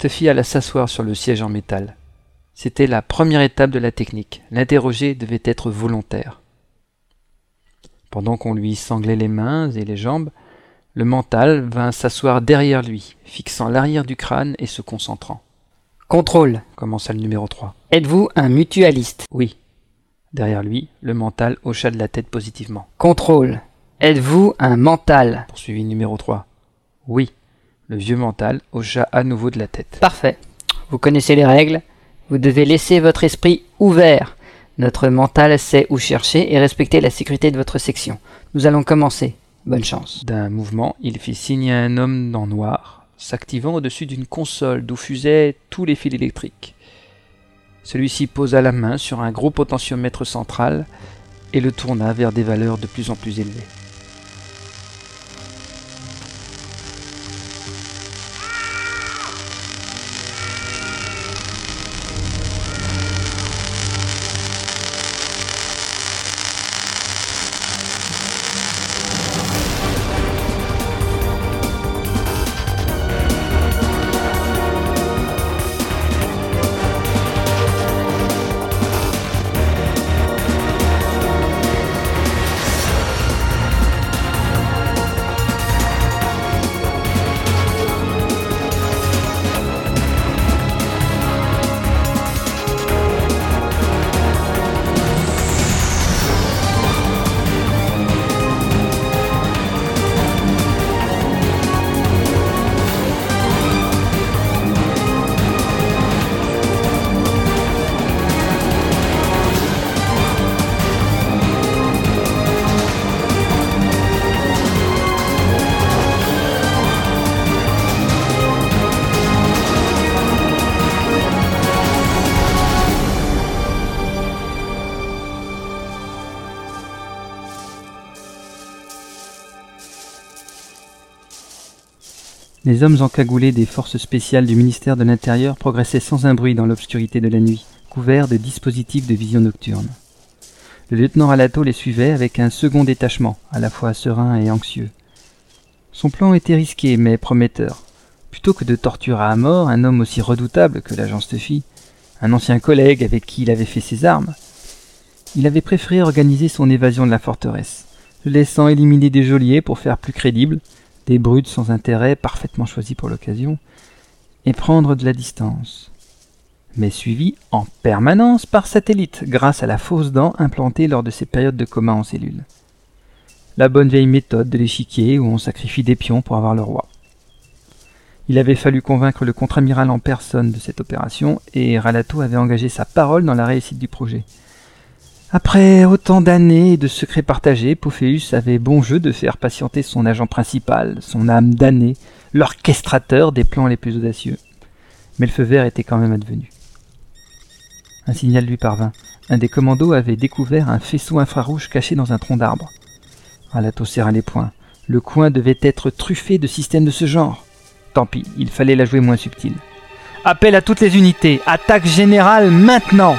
Stuffy alla s'asseoir sur le siège en métal. C'était la première étape de la technique. L'interroger devait être volontaire. Pendant qu'on lui sanglait les mains et les jambes, le mental vint s'asseoir derrière lui, fixant l'arrière du crâne et se concentrant. Contrôle. Commença le numéro 3. Êtes-vous un mutualiste? Oui. Derrière lui, le mental hocha de la tête positivement. Contrôle. Êtes-vous un mental? Poursuivit le numéro 3. Oui. Le vieux mental hocha à nouveau de la tête. Parfait. Vous connaissez les règles. Vous devez laisser votre esprit ouvert. Notre mental sait où chercher et respecter la sécurité de votre section. Nous allons commencer. Bonne chance. D'un mouvement, il fit signe à un homme en noir, s'activant au-dessus d'une console d'où fusaient tous les fils électriques. Celui-ci posa la main sur un gros potentiomètre central et le tourna vers des valeurs de plus en plus élevées. Les hommes encagoulés des forces spéciales du ministère de l'Intérieur progressaient sans un bruit dans l'obscurité de la nuit, couverts de dispositifs de vision nocturne. Le lieutenant Ralato les suivait avec un second détachement, à la fois serein et anxieux. Son plan était risqué mais prometteur. Plutôt que de torturer à mort un homme aussi redoutable que l'agent Stuffy, un ancien collègue avec qui il avait fait ses armes, il avait préféré organiser son évasion de la forteresse, le laissant éliminer des geôliers pour faire plus crédible, des brutes sans intérêt parfaitement choisis pour l'occasion, et prendre de la distance. Mais suivi en permanence par satellite grâce à la fausse dent implantée lors de ses périodes de coma en cellule. La bonne vieille méthode de l'échiquier où on sacrifie des pions pour avoir le roi. Il avait fallu convaincre le contre-amiral en personne de cette opération, et Ralato avait engagé sa parole dans la réussite du projet. Après autant d'années et de secrets partagés, Pophéus avait bon jeu de faire patienter son agent principal, son âme damnée, l'orchestrateur des plans les plus audacieux. Mais le feu vert était quand même advenu. Un signal lui parvint. Un des commandos avait découvert un faisceau infrarouge caché dans un tronc d'arbre. Ralato serra les poings. Le coin devait être truffé de systèmes de ce genre. Tant pis, il fallait la jouer moins subtile. Appel à toutes les unités. Attaque générale maintenant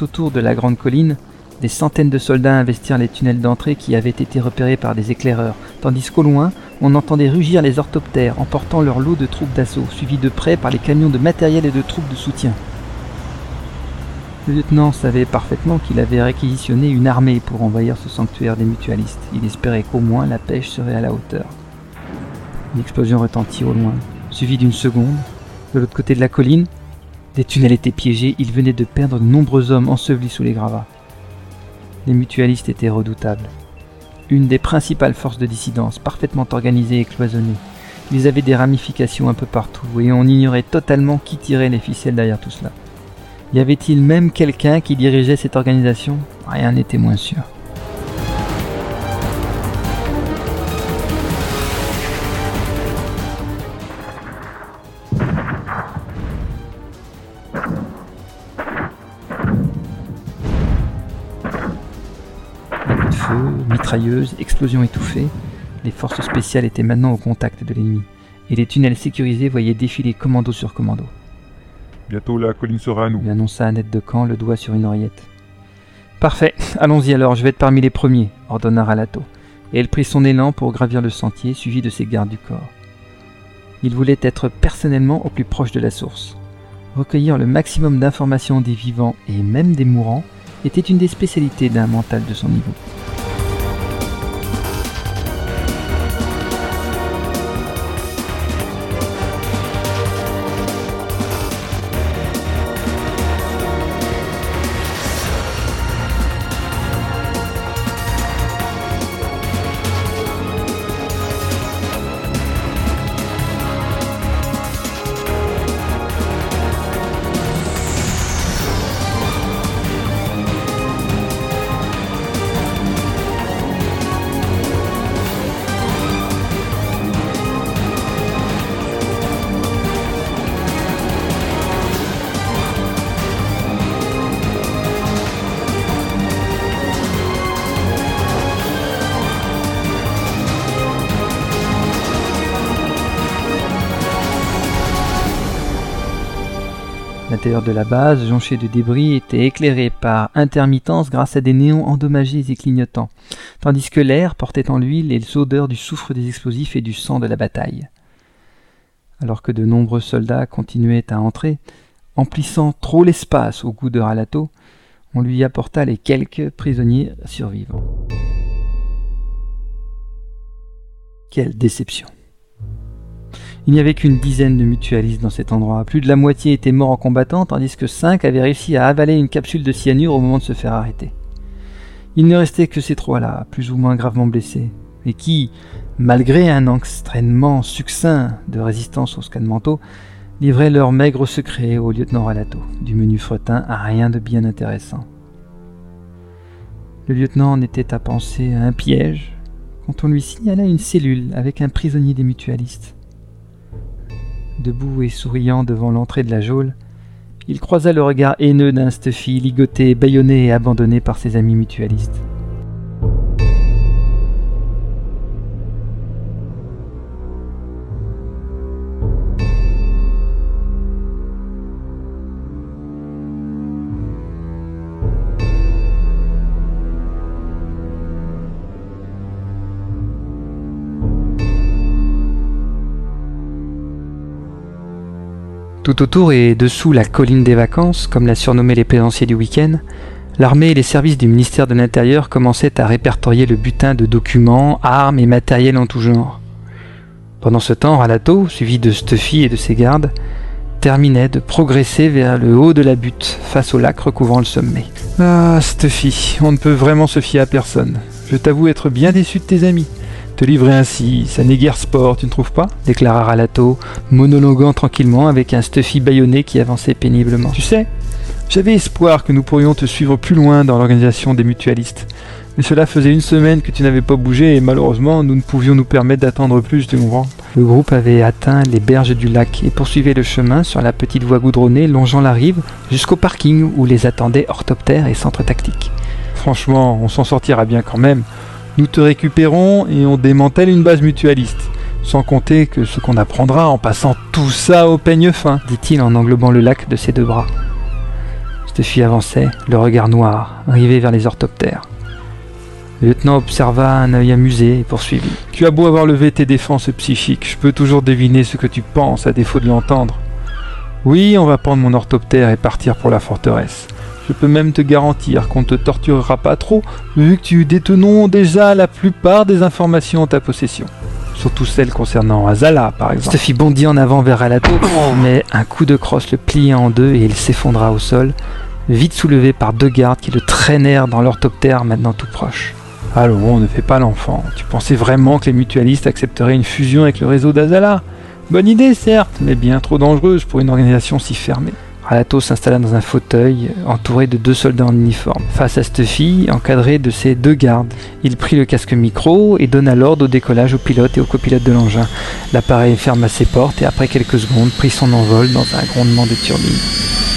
autour de la grande colline, des centaines de soldats investirent les tunnels d'entrée qui avaient été repérés par des éclaireurs, tandis qu'au loin, on entendait rugir les orthoptères emportant leur lot de troupes d'assaut, suivis de près par les camions de matériel et de troupes de soutien. Le lieutenant savait parfaitement qu'il avait réquisitionné une armée pour envahir ce sanctuaire des mutualistes. Il espérait qu'au moins la pêche serait à la hauteur. L'explosion retentit au loin, suivie d'une seconde. De l'autre côté de la colline, des tunnels étaient piégés, ils venaient de perdre de nombreux hommes ensevelis sous les gravats. Les mutualistes étaient redoutables. Une des principales forces de dissidence, parfaitement organisée et cloisonnée. Ils avaient des ramifications un peu partout, et on ignorait totalement qui tirait les ficelles derrière tout cela. Y avait-il même quelqu'un qui dirigeait cette organisation? Rien n'était moins sûr. Mitrailleuses, explosions étouffées, les forces spéciales étaient maintenant au contact de l'ennemi, et les tunnels sécurisés voyaient défiler commando sur commando. Bientôt la colline sera à nous. Lui annonça Annette de Camp, le doigt sur une oreillette. Parfait, allons-y alors, je vais être parmi les premiers, ordonna Ralato, et elle prit son élan pour gravir le sentier, suivi de ses gardes du corps. Il voulait être personnellement au plus proche de la source. Recueillir le maximum d'informations des vivants et même des mourants était une des spécialités d'un mental de son niveau. De la base, jonché de débris, était éclairé par intermittence grâce à des néons endommagés et clignotants, tandis que l'air portait en lui les odeurs du soufre des explosifs et du sang de la bataille. Alors que de nombreux soldats continuaient à entrer, emplissant trop l'espace au goût de Ralato, on lui apporta les quelques prisonniers survivants. Quelle déception il n'y avait qu'une dizaine de mutualistes dans cet endroit. Plus de la moitié étaient morts en combattant, tandis que cinq avaient réussi à avaler une capsule de cyanure au moment de se faire arrêter. Il ne restait que ces trois-là, plus ou moins gravement blessés, et qui, malgré un entraînement succinct de résistance au scan manteau, livraient leurs maigres secrets au lieutenant Ralato, du menu fretin à rien de bien intéressant. Le lieutenant en était à penser à un piège quand on lui signala une cellule avec un prisonnier des mutualistes. Debout et souriant devant l'entrée de la geôle, il croisa le regard haineux d'un Stuffy ligoté, bâillonné et abandonné par ses amis mutualistes. Tout autour et dessous la colline des vacances, comme l'a surnommé les plaisanciers du week-end, l'armée et les services du ministère de l'Intérieur commençaient à répertorier le butin de documents, armes et matériel en tout genre. Pendant ce temps, Ralato, suivi de Stuffy et de ses gardes, terminait de progresser vers le haut de la butte, face au lac recouvrant le sommet. Ah, Stuffy, on ne peut vraiment se fier à personne. Je t'avoue être bien déçu de tes amis. Te livrer ainsi, ça n'est guère sport, tu ne trouves pas? déclara Ralato, monologuant tranquillement avec un Stuffy bâillonné qui avançait péniblement. Tu sais, j'avais espoir que nous pourrions te suivre plus loin dans l'organisation des mutualistes. Mais cela faisait une semaine que tu n'avais pas bougé et malheureusement nous ne pouvions nous permettre d'attendre plus, tu comprends Le groupe avait atteint les berges du lac et poursuivait le chemin sur la petite voie goudronnée longeant la rive jusqu'au parking où les attendaient orthoptères et centres tactiques. Franchement, on s'en sortira bien quand même. Nous te récupérons et on démantèle une base mutualiste. Sans compter que ce qu'on apprendra en passant tout ça au peigne fin, dit-il en englobant le lac de ses deux bras. Stuffy avançait, le regard noir, rivé vers les orthoptères. Le lieutenant observa un œil amusé et poursuivit. Tu as beau avoir levé tes défenses psychiques, je peux toujours deviner ce que tu penses à défaut de l'entendre. Oui, on va prendre mon orthoptère et partir pour la forteresse. Je peux même te garantir qu'on ne te torturera pas trop, vu que tu détenons déjà la plupart des informations en ta possession. Surtout celles concernant Azala, par exemple. Stuffy bondit en avant vers Alato, mais un coup de crosse le plia en deux et il s'effondra au sol, vite soulevé par deux gardes qui le traînèrent dans l'orthoptère maintenant tout proche. Allons, ne fais pas l'enfant. Tu pensais vraiment que les mutualistes accepteraient une fusion avec le réseau d'Azala? Bonne idée, certes, mais bien trop dangereuse pour une organisation si fermée. Ralato s'installa dans un fauteuil entouré de deux soldats en uniforme. Face à cette fille, encadrée de ses deux gardes, il prit le casque micro et donna l'ordre au décollage au pilote et au copilote de l'engin. L'appareil ferma ses portes et après quelques secondes prit son envol dans un grondement de turbine.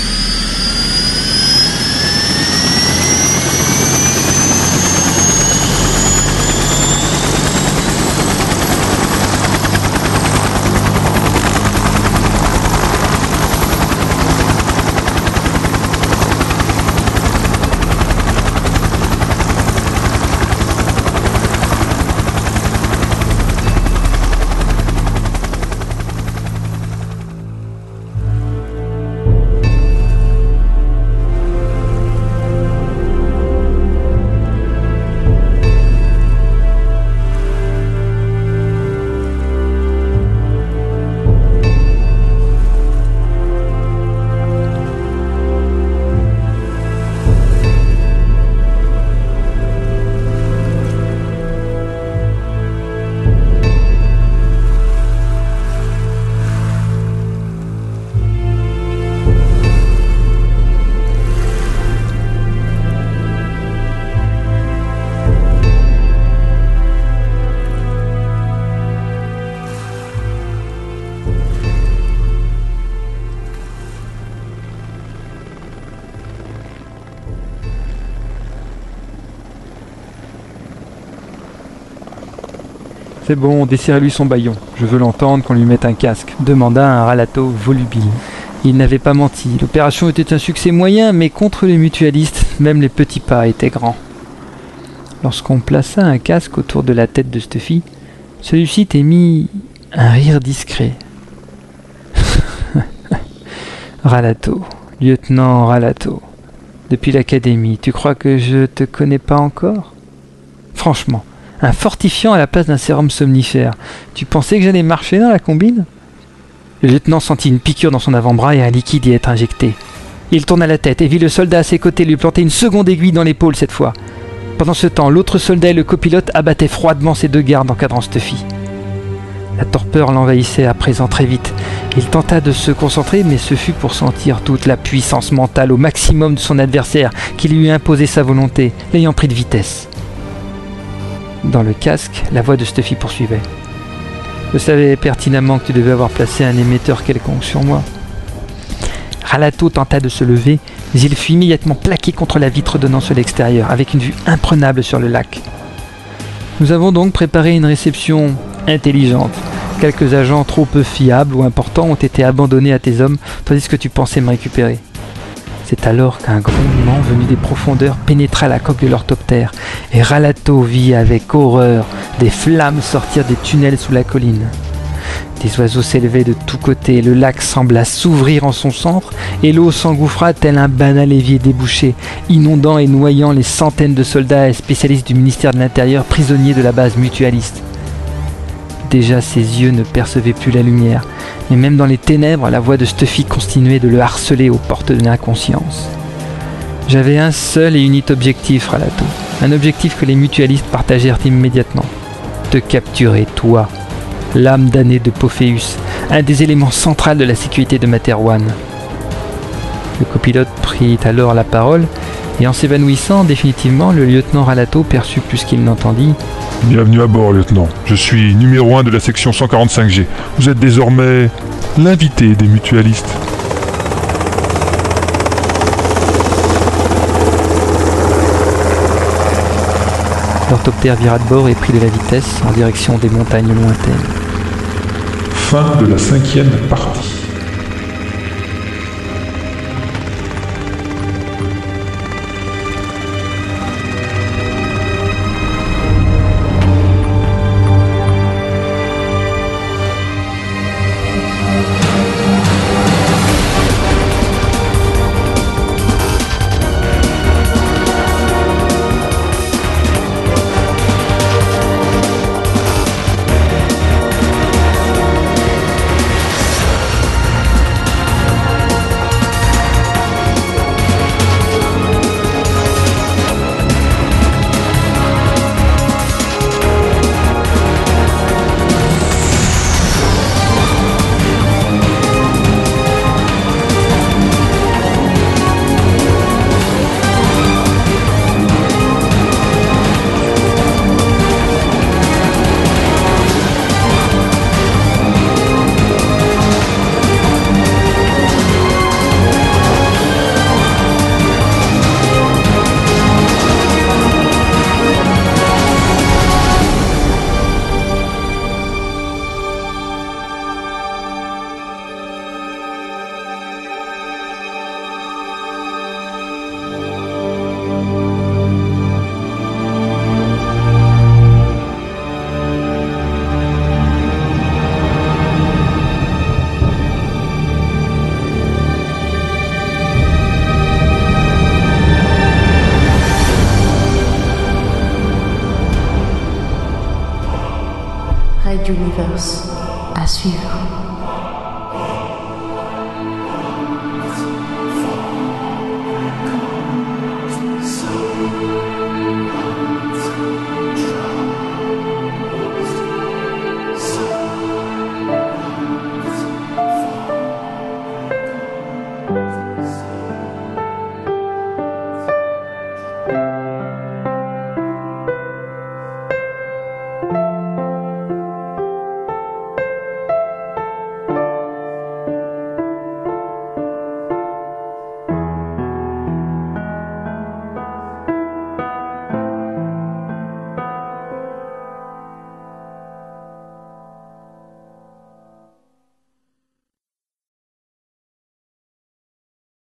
C'est bon, desserrez-lui son baillon. Je veux l'entendre qu'on lui mette un casque, demanda un ralato volubile. Il n'avait pas menti. L'opération était un succès moyen, mais contre les mutualistes, même les petits pas étaient grands. Lorsqu'on plaça un casque autour de la tête de Stuffy, celui-ci émit un rire discret. Ralato, lieutenant Ralato, depuis l'académie, tu crois que je te connais pas encore? Franchement, un fortifiant à la place d'un sérum somnifère. Tu pensais que j'allais marcher dans la combine? Le lieutenant sentit une piqûre dans son avant-bras et un liquide y être injecté. Il tourna la tête et vit le soldat à ses côtés lui planter une seconde aiguille dans l'épaule cette fois. Pendant ce temps, l'autre soldat et le copilote abattaient froidement ses deux gardes encadrant Stuffy. La torpeur l'envahissait à présent très vite. Il tenta de se concentrer, mais ce fut pour sentir toute la puissance mentale au maximum de son adversaire qui lui imposé sa volonté, l'ayant pris de vitesse. Dans le casque, la voix de Stuffy poursuivait. Je savais pertinemment que tu devais avoir placé un émetteur quelconque sur moi. Ralato tenta de se lever, mais il fut immédiatement plaqué contre la vitre donnant sur l'extérieur, avec une vue imprenable sur le lac. Nous avons donc préparé une réception intelligente. Quelques agents trop peu fiables ou importants ont été abandonnés à tes hommes, tandis que tu pensais me récupérer. C'est alors qu'un grondement venu des profondeurs pénétra la coque de l'orthoptère, et Ralato vit avec horreur des flammes sortir des tunnels sous la colline. Des oiseaux s'élevaient de tous côtés, le lac sembla s'ouvrir en son centre, et l'eau s'engouffra tel un banal évier débouché, inondant et noyant les centaines de soldats et spécialistes du ministère de l'Intérieur prisonniers de la base mutualiste. Déjà ses yeux ne percevaient plus la lumière, mais même dans les ténèbres, la voix de Stuffy continuait de le harceler aux portes de l'inconscience. J'avais un seul et unique objectif, Ralato. Un objectif que les mutualistes partagèrent immédiatement. Te capturer, toi, l'âme damnée de Pophéus, un des éléments centraux de la sécurité de Materwan. Le copilote prit alors la parole, et en s'évanouissant définitivement, le lieutenant Ralato perçut plus qu'il n'entendit. Bienvenue à bord, lieutenant. Je suis numéro 1 de la section 145G. Vous êtes désormais l'invité des mutualistes. L'orthoptère vira de bord et prit de la vitesse en direction des montagnes lointaines. Fin de la cinquième partie.